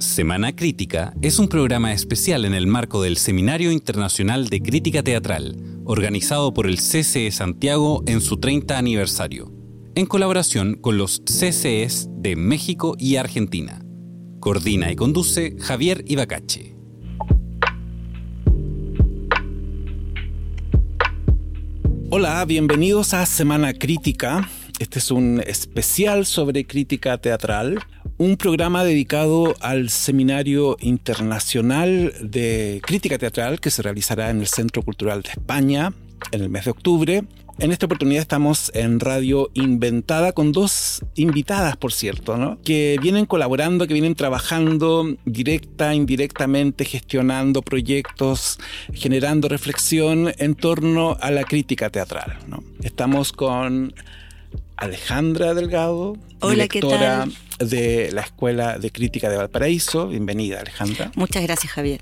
Semana Crítica es un programa especial en el marco del Seminario Internacional de Crítica Teatral, organizado por el CCE Santiago en su 30 aniversario, en colaboración con los CCEs de México y Argentina. Coordina y conduce Javier Ibacache. Hola, bienvenidos a Semana Crítica. Este es un especial sobre crítica teatral un programa dedicado al Seminario Internacional de Crítica Teatral que se realizará en el Centro Cultural de España en el mes de octubre. En esta oportunidad estamos en Radio Inventada con dos invitadas, por cierto, que vienen colaborando, que vienen trabajando directa, indirectamente, gestionando proyectos, generando reflexión en torno a la crítica teatral. Estamos con Alejandra Delgado, directora de la Escuela de Crítica de Valparaíso. Bienvenida, Alejandra. Muchas gracias, Javier.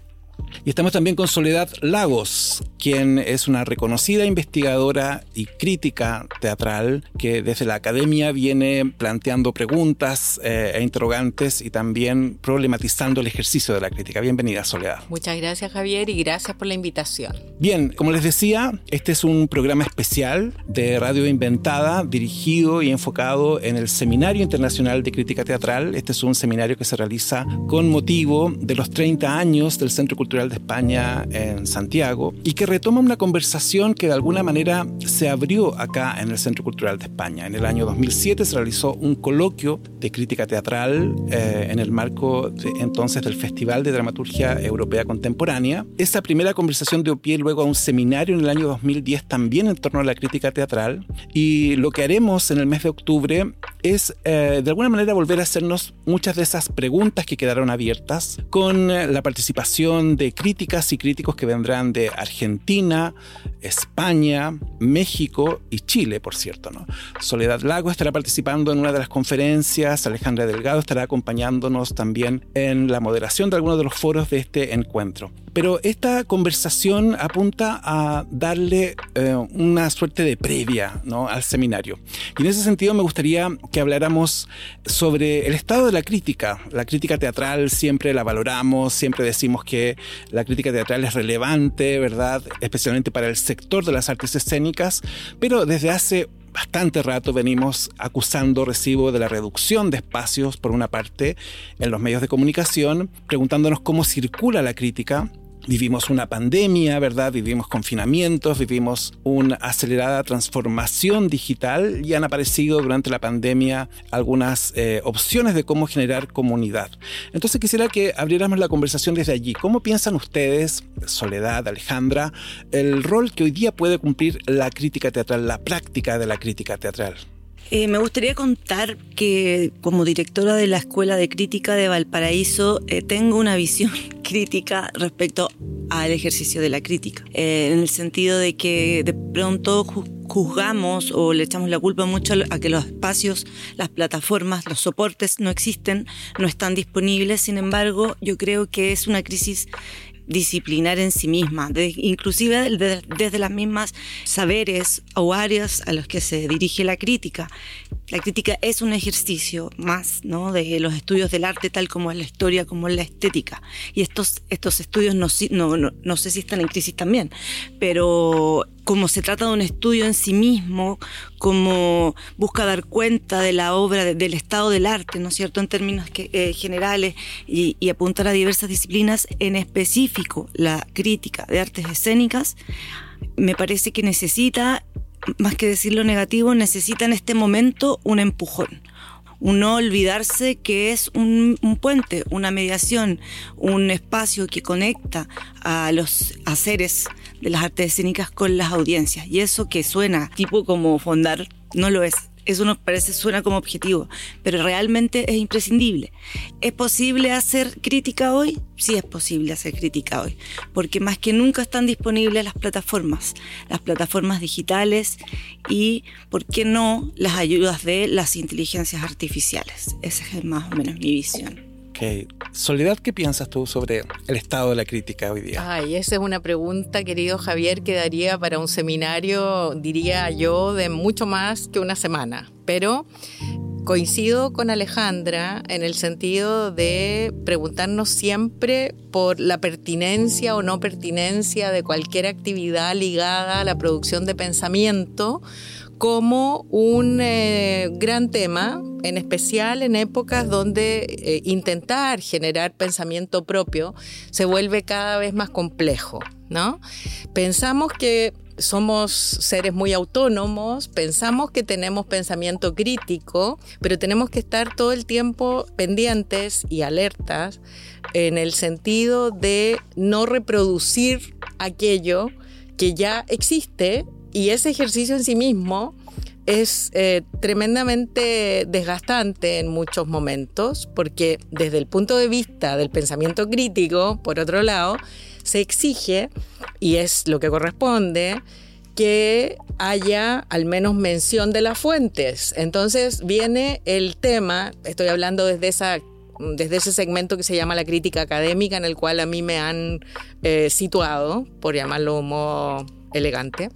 Y estamos también con Soledad Lagos, quien es una reconocida investigadora y crítica teatral que desde la academia viene planteando preguntas eh, e interrogantes y también problematizando el ejercicio de la crítica. Bienvenida, Soledad. Muchas gracias, Javier, y gracias por la invitación. Bien, como les decía, este es un programa especial de Radio Inventada dirigido y enfocado en el Seminario Internacional de Crítica Teatral. Este es un seminario que se realiza con motivo de los 30 años del Centro Cultural de España en Santiago y que retoma una conversación que de alguna manera se abrió acá en el Centro Cultural de España. En el año 2007 se realizó un coloquio de crítica teatral eh, en el marco entonces del Festival de Dramaturgia Europea Contemporánea. Esa primera conversación dio pie luego a un seminario en el año 2010 también en torno a la crítica teatral y lo que haremos en el mes de octubre es eh, de alguna manera volver a hacernos muchas de esas preguntas que quedaron abiertas con eh, la participación de críticas y críticos que vendrán de Argentina, España, México y Chile, por cierto. ¿no? Soledad Lago estará participando en una de las conferencias, Alejandra Delgado estará acompañándonos también en la moderación de algunos de los foros de este encuentro. Pero esta conversación apunta a darle eh, una suerte de previa al seminario. Y en ese sentido me gustaría que habláramos sobre el estado de la crítica. La crítica teatral siempre la valoramos, siempre decimos que la crítica teatral es relevante, ¿verdad? Especialmente para el sector de las artes escénicas, pero desde hace bastante rato venimos acusando recibo de la reducción de espacios, por una parte, en los medios de comunicación, preguntándonos cómo circula la crítica Vivimos una pandemia, ¿verdad? Vivimos confinamientos, vivimos una acelerada transformación digital y han aparecido durante la pandemia algunas eh, opciones de cómo generar comunidad. Entonces quisiera que abriéramos la conversación desde allí. ¿Cómo piensan ustedes, Soledad, Alejandra, el rol que hoy día puede cumplir la crítica teatral, la práctica de la crítica teatral? Eh, me gustaría contar que como directora de la Escuela de Crítica de Valparaíso eh, tengo una visión crítica respecto al ejercicio de la crítica, eh, en el sentido de que de pronto juzgamos o le echamos la culpa mucho a que los espacios, las plataformas, los soportes no existen, no están disponibles, sin embargo yo creo que es una crisis disciplinar en sí misma, inclusive desde las mismas saberes o áreas a los que se dirige la crítica. La crítica es un ejercicio más ¿no? de los estudios del arte, tal como es la historia, como es la estética. Y estos, estos estudios no, no, no sé si están en crisis también, pero como se trata de un estudio en sí mismo, como busca dar cuenta de la obra, del estado del arte, ¿no es cierto?, en términos eh, generales y, apuntar a diversas disciplinas, en específico la crítica de artes escénicas, me parece que necesita, más que decir lo negativo, necesita en este momento un empujón un no olvidarse que es un, puente, una mediación, un espacio que conecta a los haceres de las artes escénicas con las audiencias. Y eso que suena tipo como fondar, no lo es. Eso nos parece, suena como objetivo, pero realmente es imprescindible. ¿Es posible hacer crítica hoy? Sí es posible hacer crítica hoy, porque más que nunca están disponibles las plataformas, las plataformas digitales y, ¿por qué no?, las ayudas de las inteligencias artificiales. Esa es más o menos mi visión. Soledad, ¿qué piensas tú sobre el estado de la crítica hoy día? Ay, esa es una pregunta, querido Javier, que daría para un seminario, diría yo, de mucho más que una semana. Pero coincido con Alejandra en el sentido de preguntarnos siempre por la pertinencia o no pertinencia de cualquier actividad ligada a la producción de pensamiento como un eh, gran tema, en especial en épocas donde eh, intentar generar pensamiento propio se vuelve cada vez más complejo, ¿no? Pensamos que somos seres muy autónomos, pensamos que tenemos pensamiento crítico, pero tenemos que estar todo el tiempo pendientes y alertas en el sentido de no reproducir aquello que ya existe y ese ejercicio en sí mismo es eh, tremendamente desgastante en muchos momentos porque desde el punto de vista del pensamiento crítico, por otro lado, se exige, y es lo que corresponde, que haya al menos mención de las fuentes. Entonces viene el tema, estoy hablando desde esa desde ese segmento que se llama la crítica académica, en el cual a mí me han eh, situado, por llamarlo modo elegante,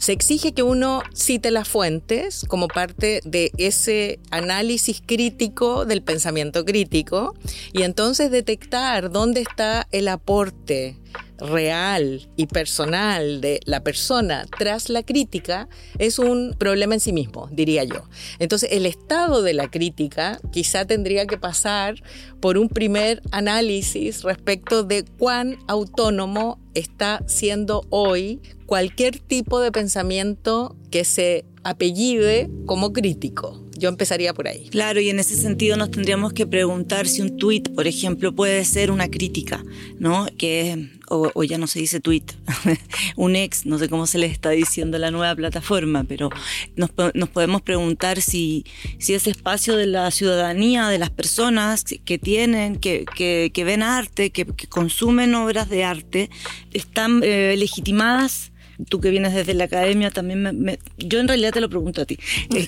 se exige que uno cite las fuentes como parte de ese análisis crítico del pensamiento crítico y entonces detectar dónde está el aporte real y personal de la persona tras la crítica es un problema en sí mismo, diría yo. Entonces, el estado de la crítica quizá tendría que pasar por un primer análisis respecto de cuán autónomo está siendo hoy cualquier tipo de pensamiento que se apellide como crítico. Yo empezaría por ahí. Claro, y en ese sentido nos tendríamos que preguntar si un tweet, por ejemplo, puede ser una crítica, ¿no? Que o, ya no se dice tweet, un ex, no sé cómo se le está diciendo la nueva plataforma, pero nos, podemos preguntar si, si ese espacio de la ciudadanía, de las personas que tienen, que, que, ven arte, que, consumen obras de arte, están eh, legitimadas tú que vienes desde la academia también me, yo en realidad te lo pregunto a ti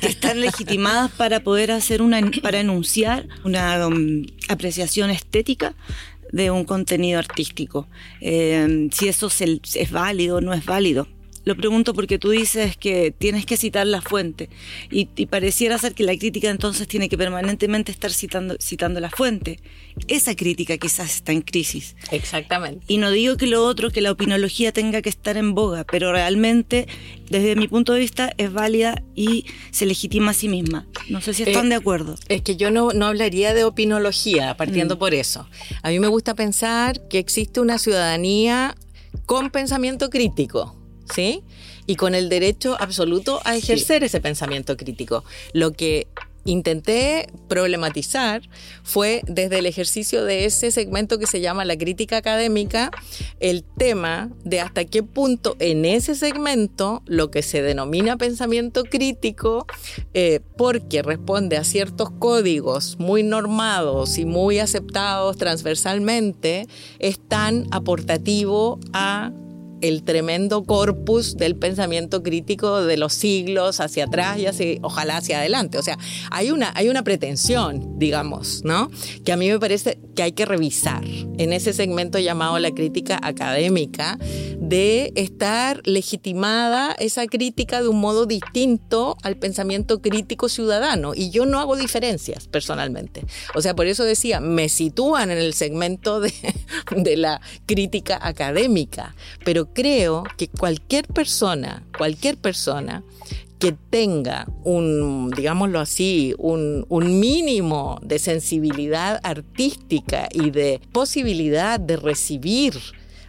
están legitimadas para poder hacer una para enunciar una um, apreciación estética de un contenido artístico. Eh, si eso es, válido o no es válido. Lo pregunto porque tú dices que tienes que citar la fuente y, pareciera ser que la crítica entonces tiene que permanentemente estar citando, citando la fuente. Esa crítica quizás está en crisis. Exactamente. Y no digo que lo otro, que la opinología tenga que estar en boga, pero realmente desde mi punto de vista es válida y se legitima a sí misma. No sé si están eh, de acuerdo. Es que yo no, no hablaría de opinología partiendo mm. por eso. A mí me gusta pensar que existe una ciudadanía con pensamiento crítico ¿sí? Y con el derecho absoluto a ejercer ese pensamiento crítico. Lo que intenté problematizar fue desde el ejercicio de ese segmento que se llama la crítica académica, el tema de hasta qué punto en ese segmento lo que se denomina pensamiento crítico, eh, porque responde a ciertos códigos muy normados y muy aceptados transversalmente, es tan aportativo a el tremendo corpus del pensamiento crítico de los siglos hacia atrás y así, ojalá hacia adelante. O sea, hay una, hay una pretensión, digamos, ¿no? Que a mí me parece que hay que revisar en ese segmento llamado la crítica académica, de estar legitimada esa crítica de un modo distinto al pensamiento crítico ciudadano. Y yo no hago diferencias personalmente. O sea, por eso decía, me sitúan en el segmento de, de la crítica académica, pero creo que cualquier persona, cualquier persona que tenga un, digámoslo así, un, un, mínimo de sensibilidad artística y de posibilidad de recibir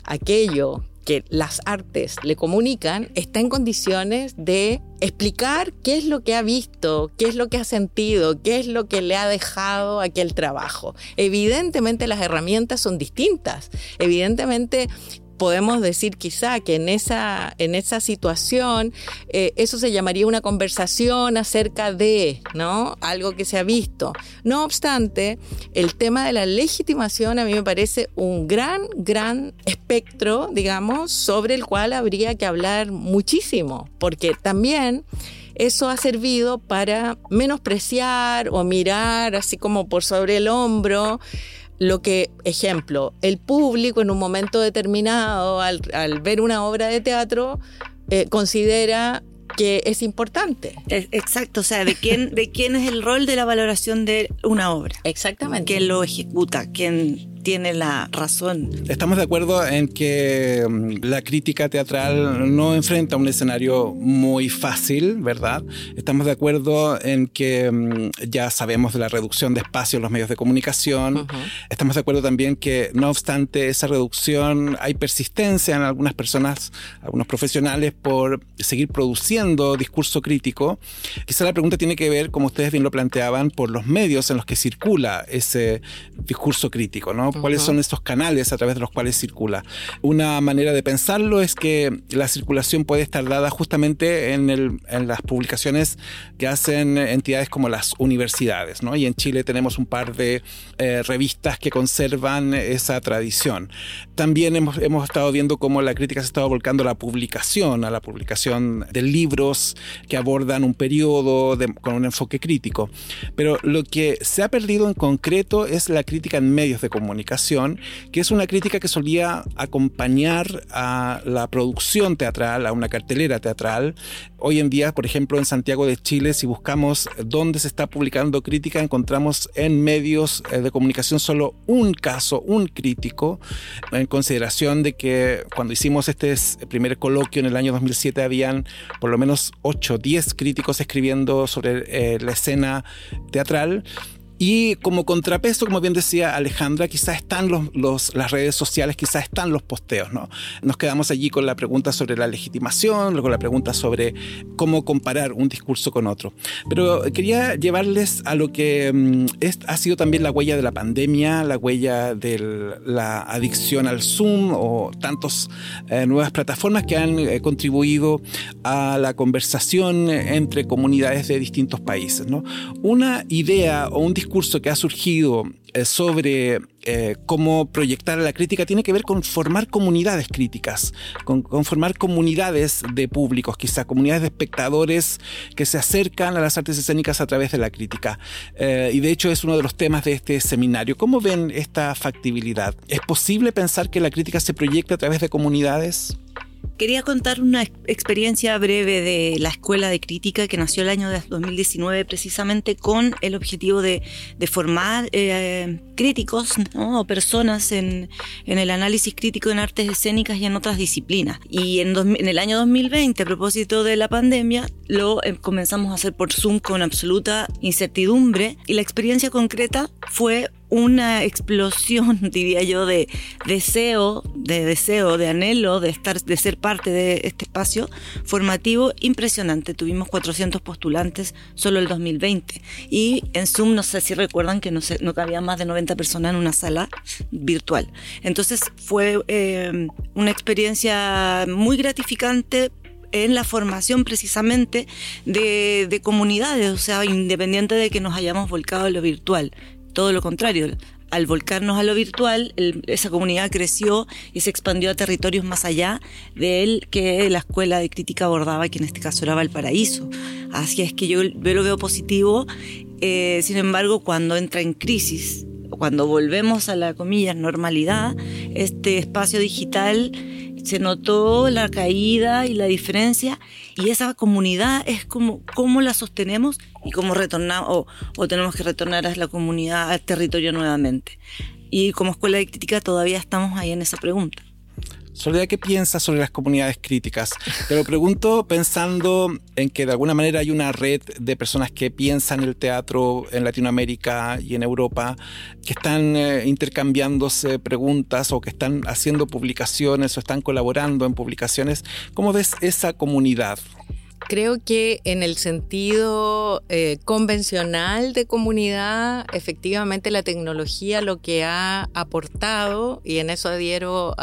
aquello que las artes le comunican, está en condiciones de explicar qué es lo que ha visto, qué es lo que ha sentido, qué es lo que le ha dejado aquel trabajo. Evidentemente las herramientas son distintas. Evidentemente podemos decir quizá que en esa, en esa situación eh, eso se llamaría una conversación acerca de, ¿no? Algo que se ha visto. No obstante, el tema de la legitimación a mí me parece un gran, gran espectro, digamos, sobre el cual habría que hablar muchísimo, porque también eso ha servido para menospreciar o mirar así como por sobre el hombro lo que, ejemplo, el público en un momento determinado, al, ver una obra de teatro, eh, considera que es importante. Exacto, o sea, de quién, de quién es el rol de la valoración de una obra. Exactamente. ¿Quién lo ejecuta? ¿Quién tiene la razón. Estamos de acuerdo en que mm, la crítica teatral no enfrenta un escenario muy fácil, ¿verdad? Estamos de acuerdo en que mm, ya sabemos de la reducción de espacio en los medios de comunicación. Estamos de acuerdo también que, no obstante esa reducción, hay persistencia en algunas personas, algunos profesionales, por seguir produciendo discurso crítico. Quizá la pregunta tiene que ver, como ustedes bien lo planteaban, por los medios en los que circula ese discurso crítico, ¿no? ¿Cuáles son estos canales a través de los cuales circula? Una manera de pensarlo es que la circulación puede estar dada justamente en, las publicaciones que hacen entidades como las universidades, ¿no? Y en Chile tenemos un par de eh, revistas que conservan esa tradición. También hemos, hemos estado viendo cómo la crítica se ha estado volcando a la publicación, a la publicación de libros que abordan un periodo con un enfoque crítico. Pero lo que se ha perdido en concreto es la crítica en medios de comunicación que es una crítica que solía acompañar a la producción teatral, a una cartelera teatral. Hoy en día, por ejemplo, en Santiago de Chile, si buscamos dónde se está publicando crítica, encontramos en medios eh, de comunicación solo un caso, un crítico, en consideración de que cuando hicimos este primer coloquio en el año 2007 habían por lo menos 8 o 10 críticos escribiendo sobre eh, la escena teatral. Y como contrapeso, como bien decía Alejandra, quizás están los, las redes sociales, quizás están los posteos, ¿no? Nos quedamos allí con la pregunta sobre la legitimación, luego la pregunta sobre cómo comparar un discurso con otro. Pero quería llevarles a lo que mm, ha sido también la huella de la pandemia, la huella de la adicción al Zoom o tantas eh, nuevas plataformas que han eh, contribuido a la conversación entre comunidades de distintos países, ¿no? Una idea o un discurso discurso que ha surgido eh, sobre eh, cómo proyectar la crítica tiene que ver con formar comunidades críticas, con, formar comunidades de públicos, quizá comunidades de espectadores que se acercan a las artes escénicas a través de la crítica. Eh, y de hecho es uno de los temas de este seminario. ¿Cómo ven esta factibilidad? ¿Es posible pensar que la crítica se proyecta a través de comunidades? Quería contar una experiencia breve de la Escuela de Crítica que nació el año 2019 precisamente con el objetivo de, formar eh, críticos o personas en, el análisis crítico en artes escénicas y en otras disciplinas. Y en, el año 2020, a propósito de la pandemia, lo eh, comenzamos a hacer por Zoom con absoluta incertidumbre y la experiencia concreta fue una explosión, diría yo, de deseo, de deseo, de anhelo de estar, de ser parte de este espacio formativo impresionante. Tuvimos 400 postulantes solo el 2020 y en Zoom no sé si recuerdan que no, se, no cabía más de 90 personas en una sala virtual. Entonces fue eh, una experiencia muy gratificante en la formación precisamente de, de, comunidades, o sea, independiente de que nos hayamos volcado a lo virtual todo lo contrario. Al volcarnos a lo virtual, esa comunidad creció y se expandió a territorios más allá de él que la escuela de crítica abordaba, que en este caso era Valparaíso. Así es que yo, lo veo positivo. Eh, sin embargo, cuando entra en crisis, cuando volvemos a la comillas normalidad, este espacio digital se notó la caída y la diferencia y esa comunidad es como cómo la sostenemos y cómo retornamos o, tenemos que retornar a la comunidad, al territorio nuevamente. Y como escuela de crítica todavía estamos ahí en esa pregunta. Soledad, ¿qué piensas sobre las comunidades críticas? Te lo pregunto pensando en que de alguna manera hay una red de personas que piensan el teatro en Latinoamérica y en Europa, que están eh, intercambiándose preguntas o que están haciendo publicaciones o están colaborando en publicaciones. ¿Cómo ves esa comunidad? Creo que en el sentido eh, convencional de comunidad, efectivamente la tecnología lo que ha aportado, y en eso adhiero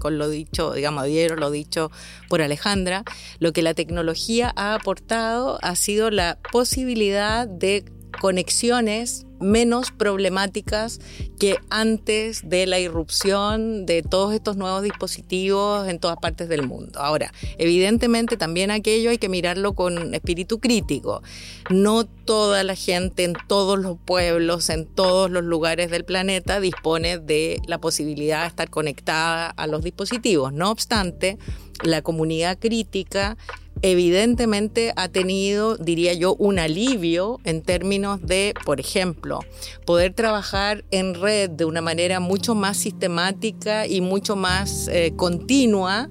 con lo dicho, digamos, adhiero lo dicho por Alejandra, lo que la tecnología ha aportado ha sido la posibilidad de conexiones menos problemáticas que antes de la irrupción de todos estos nuevos dispositivos en todas partes del mundo. Ahora, evidentemente también aquello hay que mirarlo con espíritu crítico. No toda la gente en todos los pueblos, en todos los lugares del planeta dispone de la posibilidad de estar conectada a los dispositivos. No obstante, la comunidad crítica evidentemente ha tenido, diría yo, un alivio en términos de, por ejemplo, poder trabajar en red de una manera mucho más sistemática y mucho más eh, continua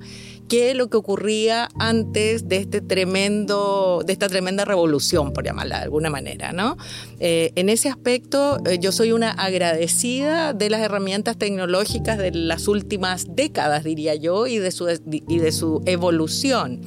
que lo que ocurría antes de este tremendo, de esta tremenda revolución, por llamarla de alguna manera, ¿no? Eh, en ese aspecto, eh, yo soy una agradecida de las herramientas tecnológicas de las últimas décadas, diría yo, y de su, y de su evolución.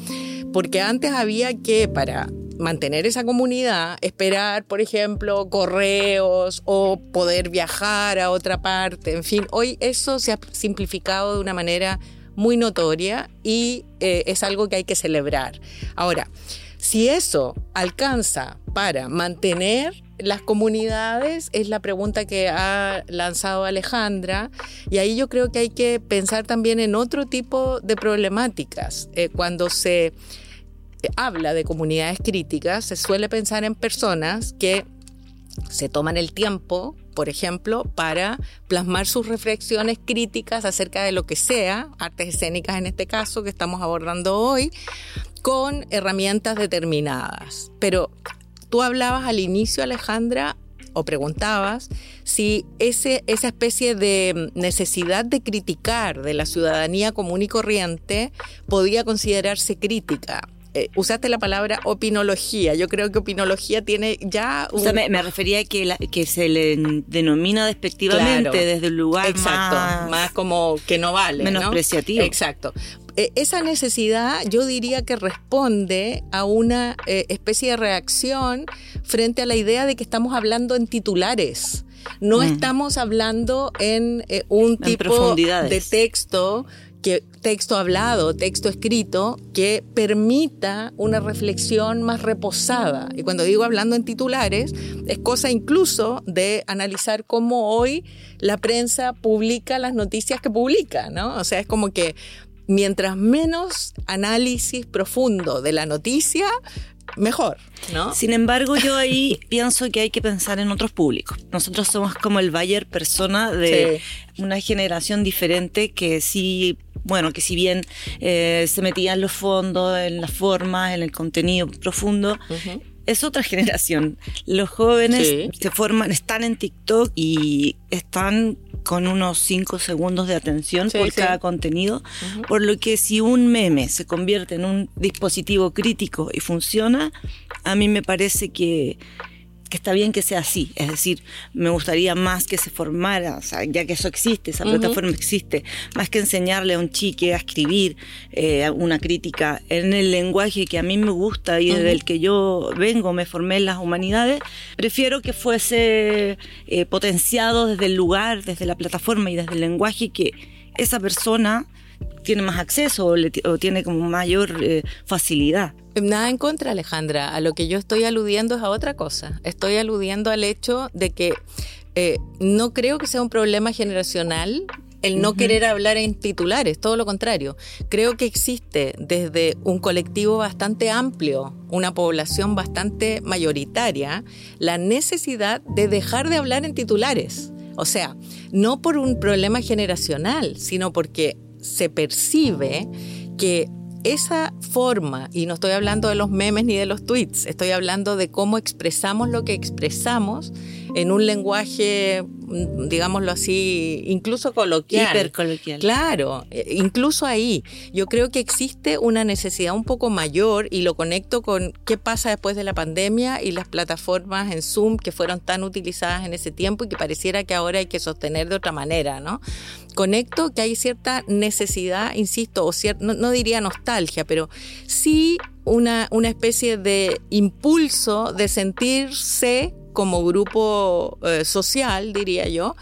Porque antes había que, para mantener esa comunidad, esperar, por ejemplo, correos o poder viajar a otra parte, en fin, hoy eso se ha simplificado de una manera muy notoria y eh, es algo que hay que celebrar. Ahora, si eso alcanza para mantener las comunidades es la pregunta que ha lanzado Alejandra y ahí yo creo que hay que pensar también en otro tipo de problemáticas. Eh, cuando se habla de comunidades críticas, se suele pensar en personas que se toman el tiempo por ejemplo, para plasmar sus reflexiones críticas acerca de lo que sea, artes escénicas en este caso que estamos abordando hoy, con herramientas determinadas. Pero tú hablabas al inicio, Alejandra, o preguntabas si ese, esa especie de necesidad de criticar de la ciudadanía común y corriente podía considerarse crítica. Eh, usaste la palabra opinología. Yo creo que opinología tiene ya... O sea, me, refería a que, que se le denomina despectivamente desde el lugar Exacto, más, como que no vale. Menospreciativo. Exacto. Eh, esa necesidad yo diría que responde a una eh, especie de reacción frente a la idea de que estamos hablando en titulares. No mm. estamos hablando en un tipo de texto que texto hablado, texto escrito, que permita una reflexión más reposada. Y cuando digo hablando en titulares, es cosa incluso de analizar cómo hoy la prensa publica las noticias que publica, ¿no? O sea, es como que mientras menos análisis profundo de la noticia, mejor, ¿no? Sin embargo, yo ahí pienso que hay que pensar en otros públicos. Nosotros somos como el Bayer persona de una generación diferente que sí bueno, que si bien eh, se metía en los fondos, en las formas, en el contenido profundo, es otra generación. Los jóvenes se forman, están en TikTok y están con unos 5 segundos de atención por cada contenido, por lo que si un meme se convierte en un dispositivo crítico y funciona, a mí me parece que está bien que sea así. Es decir, me gustaría más que se formara, ya que eso existe, esa plataforma existe, más que enseñarle a un chique a escribir eh, una crítica en el lenguaje que a mí me gusta y del que yo vengo, me formé en las humanidades, prefiero que fuese eh, potenciado desde el lugar, desde la plataforma y desde el lenguaje que esa persona tiene más acceso o, tiene como mayor eh, facilidad. Nada en contra, Alejandra. A lo que yo estoy aludiendo es a otra cosa. Estoy aludiendo al hecho de que eh, no creo que sea un problema generacional el no querer hablar en titulares, todo lo contrario. Creo que existe desde un colectivo bastante amplio, una población bastante mayoritaria, la necesidad de dejar de hablar en titulares. O sea, no por un problema generacional, sino porque se percibe que esa forma, y no estoy hablando de los memes ni de los tweets, estoy hablando de cómo expresamos lo que expresamos en un lenguaje, digámoslo así, incluso coloquial. Hipercoloquial. Claro, e, incluso ahí. Yo creo que existe una necesidad un poco mayor y lo conecto con qué pasa después de la pandemia y las plataformas en Zoom que fueron tan utilizadas en ese tiempo y que pareciera que ahora hay que sostener de otra manera, ¿no? Conecto que hay cierta necesidad, insisto, o no, diría nostalgia, pero sí una, una especie de impulso de sentirse como grupo eh, social, diría yo,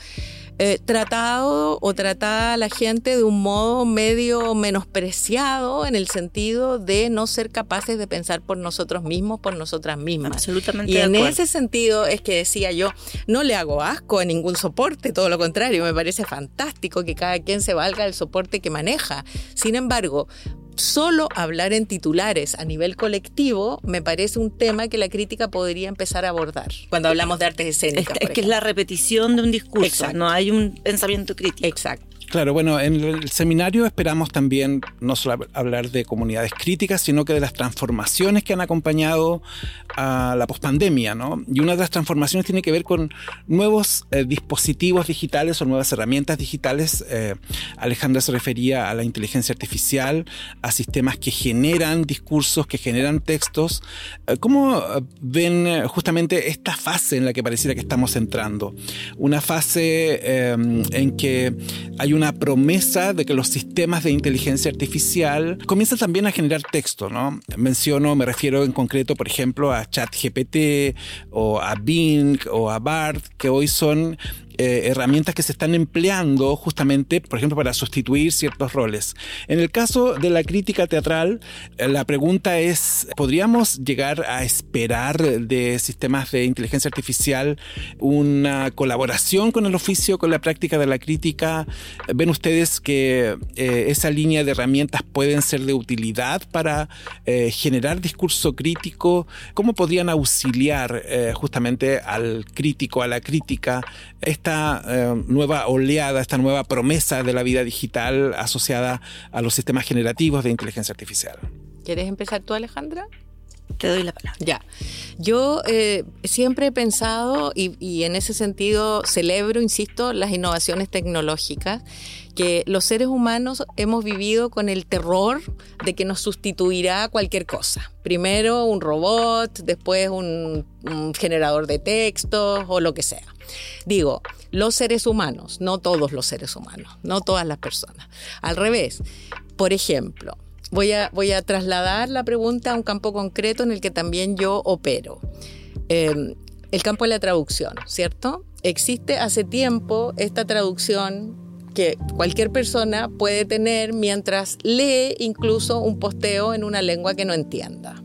eh, tratado o tratada a la gente de un modo medio menospreciado en el sentido de no ser capaces de pensar por nosotros mismos, por nosotras mismas. Absolutamente. Y en ese sentido es que decía yo, no le hago asco a ningún soporte, todo lo contrario, me parece fantástico que cada quien se valga del soporte que maneja. Sin embargo, solo hablar en titulares a nivel colectivo me parece un tema que la crítica podría empezar a abordar cuando hablamos de artes escénicas. Es, que es la repetición de un discurso, no hay un pensamiento crítico. Exacto. Claro, bueno, en el seminario esperamos también no solo hablar de comunidades críticas, sino que de las transformaciones que han acompañado a la pospandemia, ¿no? Y una de las transformaciones tiene que ver con nuevos eh, dispositivos digitales o nuevas herramientas digitales. Eh, Alejandra se refería a la inteligencia artificial, a sistemas que generan discursos, que generan textos. Eh, ¿Cómo ven justamente esta fase en la que pareciera que estamos entrando? Una fase en que hay una una promesa de que los sistemas de inteligencia artificial comienzan también a generar texto, ¿no? Menciono, me refiero en concreto, por ejemplo, a ChatGPT o a Bing o a BART, que hoy son eh, herramientas que se están empleando justamente, por ejemplo, para sustituir ciertos roles. En el caso de la crítica teatral, eh, la pregunta es, ¿podríamos llegar a esperar de sistemas de inteligencia artificial una colaboración con el oficio, con la práctica de la crítica? ¿Ven ustedes que eh, esa línea de herramientas pueden ser de utilidad para generar discurso crítico? ¿Cómo podrían auxiliar justamente al crítico, a la crítica? Esta eh, nueva oleada, esta nueva promesa de la vida digital asociada a los sistemas generativos de inteligencia artificial. ¿Quieres empezar tú, Alejandra? Te doy la palabra. Ya. Yo eh, siempre he pensado y, y, en ese sentido celebro, insisto, las innovaciones tecnológicas que los seres humanos hemos vivido con el terror de que nos sustituirá cualquier cosa. Primero un robot, después un, generador de textos o lo que sea. Digo, los seres humanos, no todos los seres humanos, no todas las personas. Al revés, por ejemplo, voy a, voy a trasladar la pregunta a un campo concreto en el que también yo opero. Em, el campo de la traducción, ¿cierto? Existe hace tiempo esta traducción que cualquier persona puede tener mientras lee incluso un posteo en una lengua que no entienda.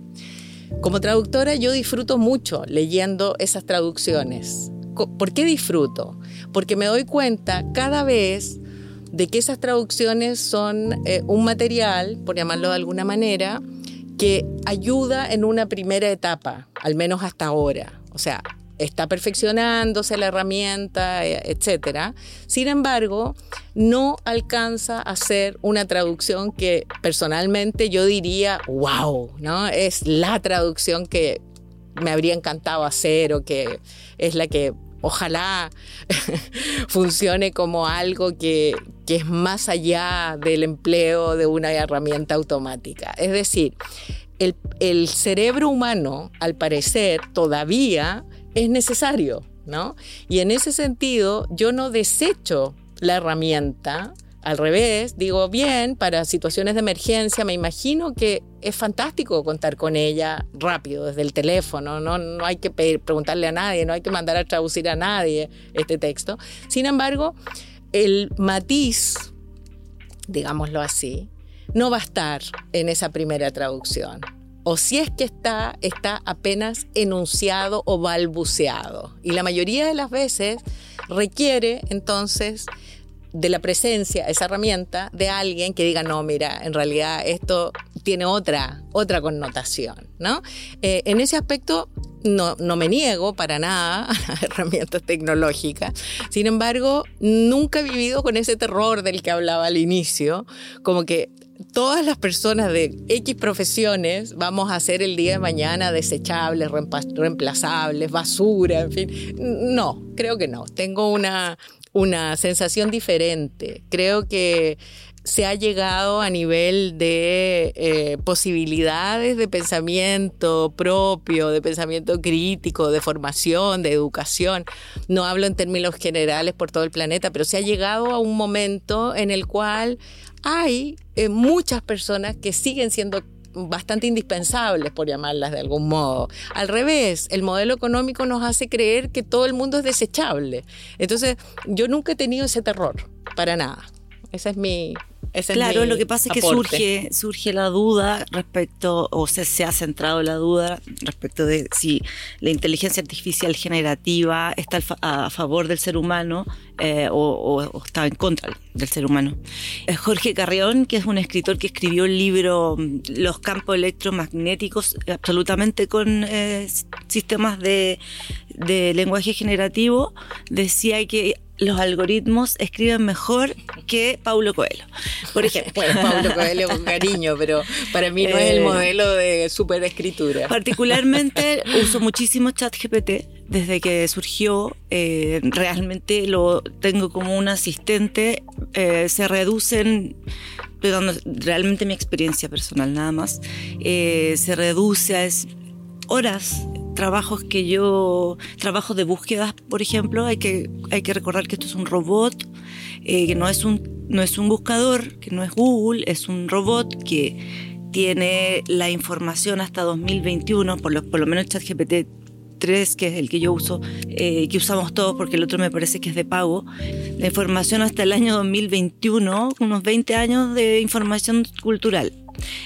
Como traductora yo disfruto mucho leyendo esas traducciones. ¿Por qué disfruto? Porque me doy cuenta cada vez de que esas traducciones son eh, un material, por llamarlo de alguna manera, que ayuda en una primera etapa, al menos hasta ahora. O sea, está perfeccionándose la herramienta, eh, etcétera. Sin embargo, no alcanza a ser una traducción que personalmente yo diría, wow, ¿no? Es la traducción que me habría encantado hacer o que es la que ojalá funcione como algo que, es más allá del empleo de una herramienta automática. Es decir, el, el cerebro humano, al parecer, todavía es necesario, ¿no? Y en ese sentido, yo no desecho la herramienta, al revés, digo, bien, para situaciones de emergencia, me imagino que es fantástico contar con ella rápido desde el teléfono, no, no hay que preguntarle a nadie, no hay que mandar a traducir a nadie este texto. Sin embargo, el matiz, digámoslo así, no va a estar en esa primera traducción o si es que está, está apenas enunciado o balbuceado. Y la mayoría de las veces requiere entonces de la presencia, esa herramienta, de alguien que diga, no, mira, en realidad esto tiene otra, otra connotación, ¿no? Eh, en ese aspecto no, no, me niego para nada a las herramientas tecnológicas. Sin embargo, nunca he vivido con ese terror del que hablaba al inicio, como que todas las personas de X profesiones vamos a ser el día de mañana desechables, reemplazables, basura, en fin. No, creo que no. Tengo una, una sensación diferente. Creo que se ha llegado a nivel de eh, posibilidades de pensamiento propio, de pensamiento crítico, de formación, de educación. No hablo en términos generales por todo el planeta, pero se ha llegado a un momento en el cual hay eh, muchas personas que siguen siendo bastante indispensables, por llamarlas de algún modo. Al revés, el modelo económico nos hace creer que todo el mundo es desechable. Entonces, yo nunca he tenido ese terror, para nada. Esa es mi, claro, lo que pasa es que surge, surge la duda respecto, o se, se ha centrado la duda respecto de si la inteligencia artificial generativa está a favor del ser humano eh, o, está en contra del ser humano. Eh, Jorge Carrión, que es un escritor que escribió el libro mm, Los campos electromagnéticos, absolutamente con eh, sistemas de, de lenguaje generativo, decía que los algoritmos escriben mejor que Paulo Coelho, por ejemplo. bueno, Paulo Coelho con cariño, pero para mí no es el eh, modelo de superescritura. Particularmente uso muchísimo ChatGPT desde que surgió. Eh, realmente lo tengo como un asistente. Eh, se reducen pero realmente mi experiencia personal nada más, se reduce a horas trabajos que yo, trabajos de búsqueda, por ejemplo, hay que, hay que recordar que esto es un robot, eh, que no es un, no es un buscador, que no es Google, es un robot que tiene la información hasta 2021, por lo, por lo menos ChatGPT 3, que es el que yo uso, eh, que usamos todos porque el otro me parece que es de pago, la información hasta el año 2021, unos 20 años de información cultural.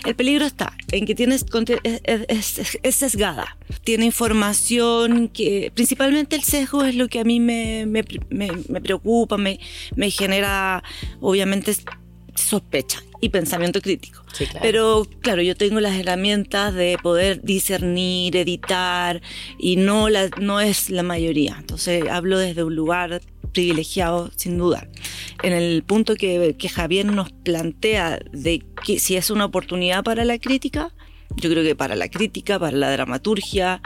El peligro está en que tienes, es, sesgada. Tiene información que, principalmente el sesgo es lo que a mí me, me, preocupa, me, me genera, obviamente, sospecha y pensamiento crítico. Pero claro, yo tengo las herramientas de poder discernir, editar y no, la, no es la mayoría. Entonces hablo desde un lugar privilegiado, sin duda. En el punto que, Javier nos plantea de que si es una oportunidad para la crítica, yo creo que para la crítica, para la dramaturgia,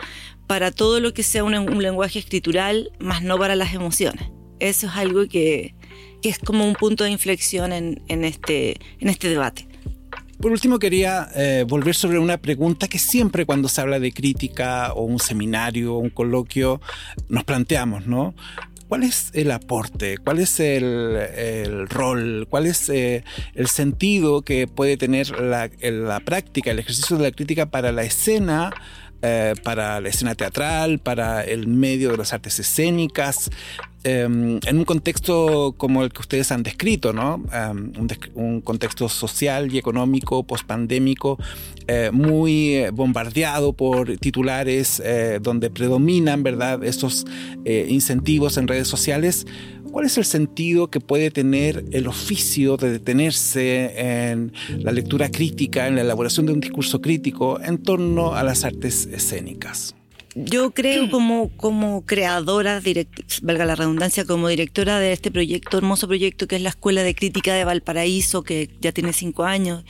para todo lo que sea un, lenguaje escritural, más no para las emociones. Eso es algo que, es como un punto de inflexión en, este, en este debate. Por último, quería eh, volver sobre una pregunta que siempre cuando se habla de crítica o un seminario o un coloquio nos planteamos, ¿no? ¿Cuál es el aporte? ¿Cuál es el, rol? ¿Cuál es eh, el sentido que puede tener la, práctica, el ejercicio de la crítica para la escena? Eh, para la escena teatral, para el medio de las artes escénicas, em, en un contexto como el que ustedes han descrito, ¿no? Em, un, contexto social y económico pospandémico eh, muy bombardeado por titulares eh, donde predominan, ¿verdad?, esos incentivos en redes sociales. ¿Cuál es el sentido que puede tener el oficio de detenerse en la lectura crítica, en la elaboración de un discurso crítico en torno a las artes escénicas? Yo creo como, como creadora, valga la redundancia, como directora de este proyecto, hermoso proyecto que es la Escuela de Crítica de Valparaíso, que ya tiene cinco años,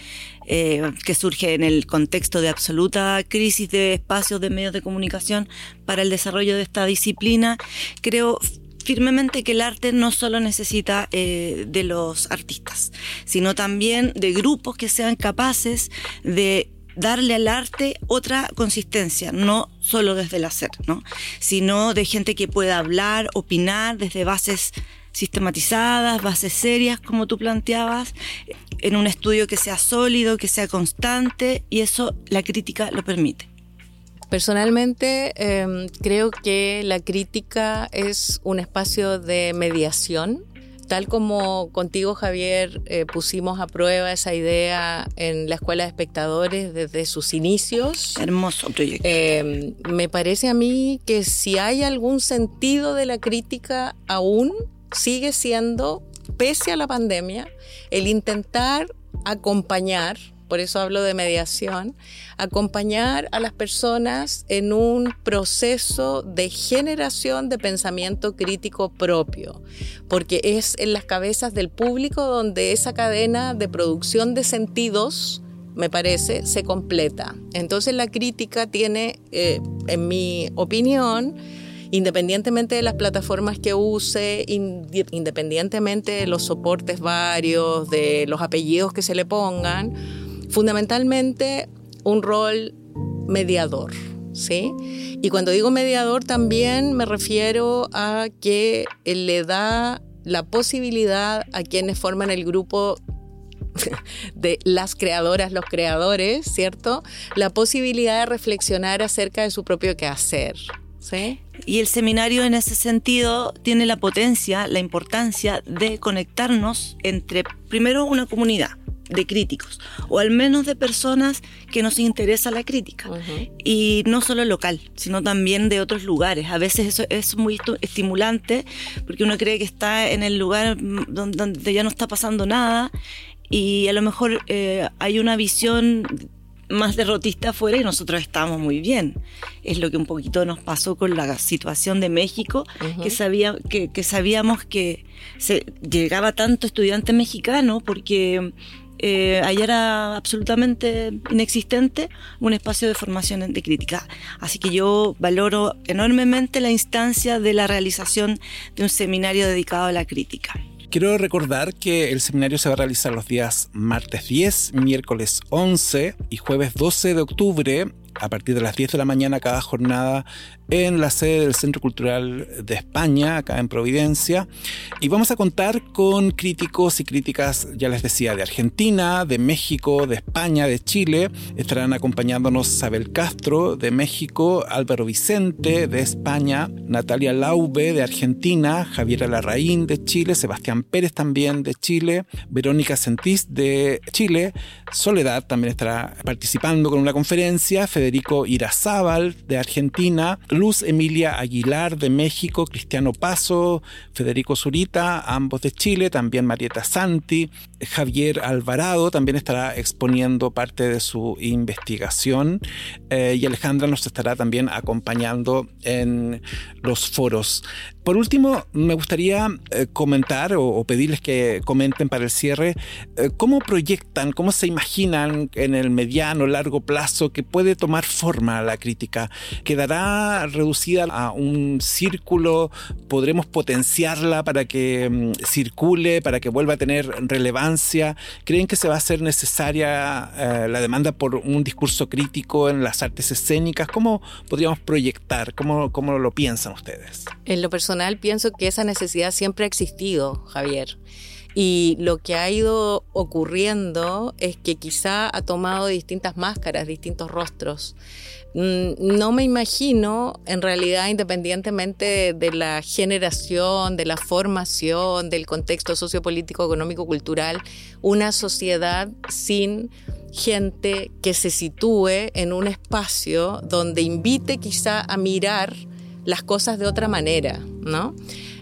eh, que surge en el contexto de absoluta crisis de espacios de medios de comunicación para el desarrollo de esta disciplina, creo firmemente que el arte no solo necesita eh, de los artistas, sino también de grupos que sean capaces de darle al arte otra consistencia, no solo desde el hacer, ¿no? sino de gente que pueda hablar, opinar desde bases sistematizadas, bases serias, como tú planteabas, en un estudio que sea sólido, que sea constante, y eso la crítica lo permite. Personalmente em, creo que la crítica es un espacio de mediación. Tal como contigo, Javier, eh, pusimos a prueba esa idea en la Escuela de Espectadores desde sus inicios. Hermoso proyecto. Em, me parece a mí que si hay algún sentido de la crítica aún, sigue siendo, pese a la pandemia, el intentar acompañar por eso hablo de mediación, acompañar a las personas en un proceso de generación de pensamiento crítico propio, porque es en las cabezas del público donde esa cadena de producción de sentidos, me parece, se completa. Entonces la crítica tiene, eh, en mi opinión, independientemente de las plataformas que use, independientemente de los soportes varios, de los apellidos que se le pongan, fundamentalmente un rol mediador, ¿sí? Y cuando digo mediador también me refiero a que le da la posibilidad a quienes forman el grupo de las creadoras, los creadores, ¿cierto? La posibilidad de reflexionar acerca de su propio quehacer. ¿Sí? Y el seminario en ese sentido tiene la potencia, la importancia de conectarnos entre, primero, una comunidad, de críticos, o al menos de personas que nos interesa la crítica. Y no solo local, sino también de otros lugares. A veces eso es muy estimulante porque uno cree que está en el lugar donde, ya no está pasando nada y a lo mejor eh, hay una visión más derrotista fuera y nosotros estábamos muy bien. Es lo que un poquito nos pasó con la situación de México, que, sabía, que, sabíamos que se, llegaba tanto estudiante mexicano porque eh, era absolutamente inexistente un espacio de formación de crítica. Así que yo valoro enormemente la instancia de la realización de un seminario dedicado a la crítica. Quiero recordar que el seminario se va a realizar los días martes 10, miércoles 11 y jueves 12 de octubre a partir de las 10 de la mañana cada jornada en la sede del Centro Cultural de España, acá en Providencia. Y vamos a contar con críticos y críticas, ya les decía, de Argentina, de México, de España, de Chile. Estarán acompañándonos Isabel Castro de México, Álvaro Vicente de España, Natalia Laube de Argentina, Javiera Larraín de Chile, Sebastián Pérez también de Chile, Verónica Sentís de Chile, Soledad también estará participando con una conferencia, Federico Irazábal de Argentina, Luz Emilia Aguilar de México, Cristiano Paso, Federico Zurita, ambos de Chile, también Marieta Santi, Javier Alvarado también estará exponiendo parte de su investigación eh, y Alejandra nos estará también acompañando en los foros. Por último, me gustaría eh, comentar o, pedirles que comenten para el cierre eh, cómo proyectan, cómo se imaginan en el mediano, largo plazo que puede tomar forma la crítica. ¿Quedará reducida a un círculo? ¿Podremos potenciarla para que mm, circule, para que vuelva a tener relevancia? ¿Creen que se va a hacer necesaria eh, la demanda por un discurso crítico en las artes escénicas? ¿Cómo podríamos proyectar? ¿Cómo, cómo lo piensan ustedes? En lo personal, pienso que esa necesidad siempre ha existido, Javier. Y lo que ha ido ocurriendo es que quizá ha tomado distintas máscaras, distintos rostros. Mm, no me imagino, en realidad, independientemente de la generación, de la formación, del contexto sociopolítico, económico, cultural, una sociedad sin gente que se sitúe en un espacio donde invite quizá a mirar las cosas de otra manera, ¿no?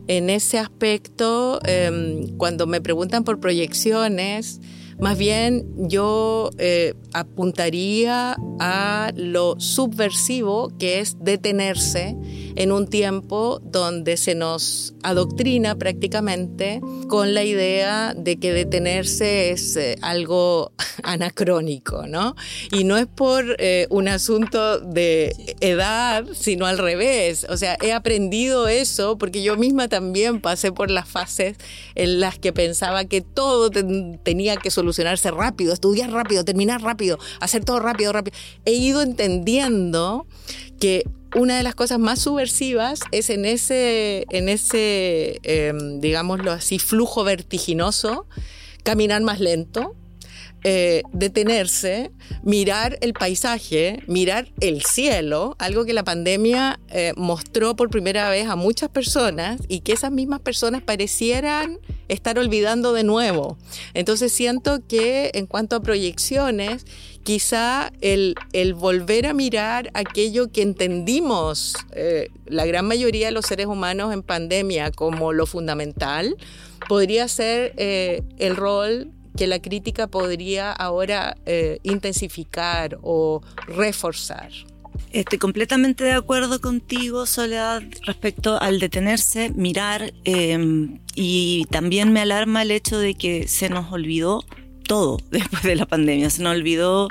En ese aspecto, em, cuando me preguntan por proyecciones, más bien yo eh, apuntaría a lo subversivo que es detenerse en un tiempo donde se nos adoctrina prácticamente con la idea de que detenerse es eh, algo anacrónico, ¿no? Y no es por eh, un asunto de edad, sino al revés. O sea, he aprendido eso porque yo misma también pasé por las fases en las que pensaba que todo tenía que solucionarse rápido, estudiar rápido, terminar rápido, hacer todo rápido, rápido. He ido entendiendo que una de las cosas más subversivas es en ese, en ese em, digámoslo así, flujo vertiginoso, caminar más lento, eh, detenerse, mirar el paisaje, mirar el cielo, algo que la pandemia eh, mostró por primera vez a muchas personas y que esas mismas personas parecieran estar olvidando de nuevo. Entonces siento que en cuanto a proyecciones, quizá el, volver a mirar aquello que entendimos eh, la gran mayoría de los seres humanos en pandemia como lo fundamental, podría ser el rol que la crítica podría ahora eh, intensificar o reforzar. Estoy completamente de acuerdo contigo, Soledad, respecto al detenerse, mirar, em, y también me alarma el hecho de que se nos olvidó todo después de la pandemia, se nos olvidó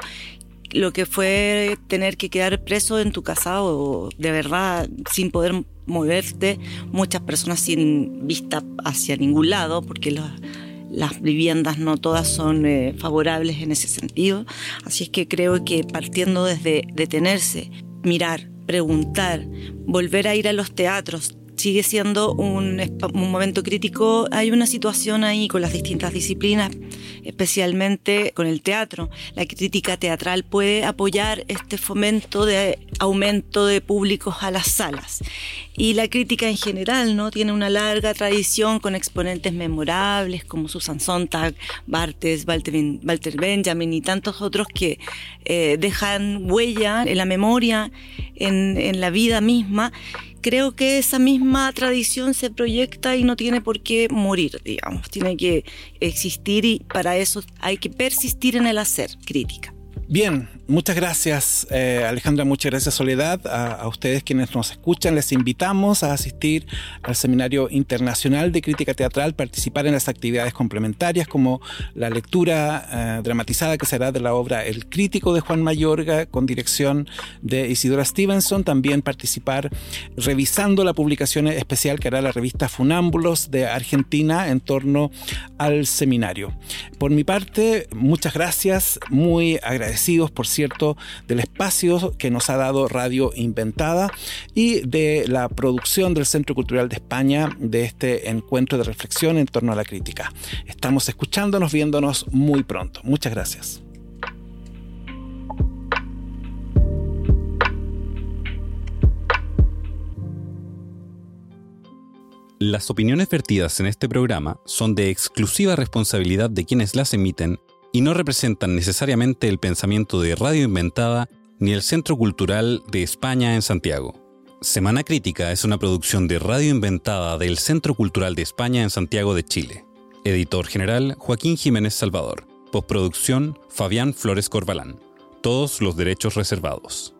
lo que fue tener que quedar preso en tu casa o de verdad sin poder moverte, muchas personas sin vista hacia ningún lado, porque los las viviendas no todas son eh, favorables en ese sentido. Así es que creo que partiendo desde detenerse, mirar, preguntar, volver a ir a los teatros, sigue siendo un, un, momento crítico. Hay una situación ahí con las distintas disciplinas, especialmente con el teatro. La crítica teatral puede apoyar este fomento de aumento de públicos a las salas. Y la crítica en general no tiene una larga tradición con exponentes memorables como Susan Sontag, Bartes, Walter Benjamin y tantos otros que eh, dejan huella en la memoria, en, en la vida misma creo que esa misma tradición se proyecta y no tiene por qué morir, digamos, tiene que existir y para eso hay que persistir en el hacer crítica. Bien, muchas gracias eh, Alejandra, muchas gracias Soledad, a, ustedes quienes nos escuchan, les invitamos a asistir al Seminario Internacional de Crítica Teatral, participar en las actividades complementarias como la lectura eh, dramatizada que será de la obra El Crítico de Juan Mayorga con dirección de Isidora Stevenson, también participar revisando la publicación especial que hará la revista Funámbulos de Argentina en torno al seminario. Por mi parte, muchas gracias, muy agradecido por cierto, del espacio que nos ha dado Radio Inventada y de la producción del Centro Cultural de España de este encuentro de reflexión en torno a la crítica. Estamos escuchándonos, viéndonos muy pronto. Muchas gracias. Las opiniones vertidas en este programa son de exclusiva responsabilidad de quienes las emiten y no representan necesariamente el pensamiento de Radio Inventada ni el Centro Cultural de España en Santiago. Semana Crítica es una producción de Radio Inventada del Centro Cultural de España en Santiago de Chile. Editor general Joaquín Jiménez Salvador. Postproducción Fabián Flores Corbalán. Todos los derechos reservados.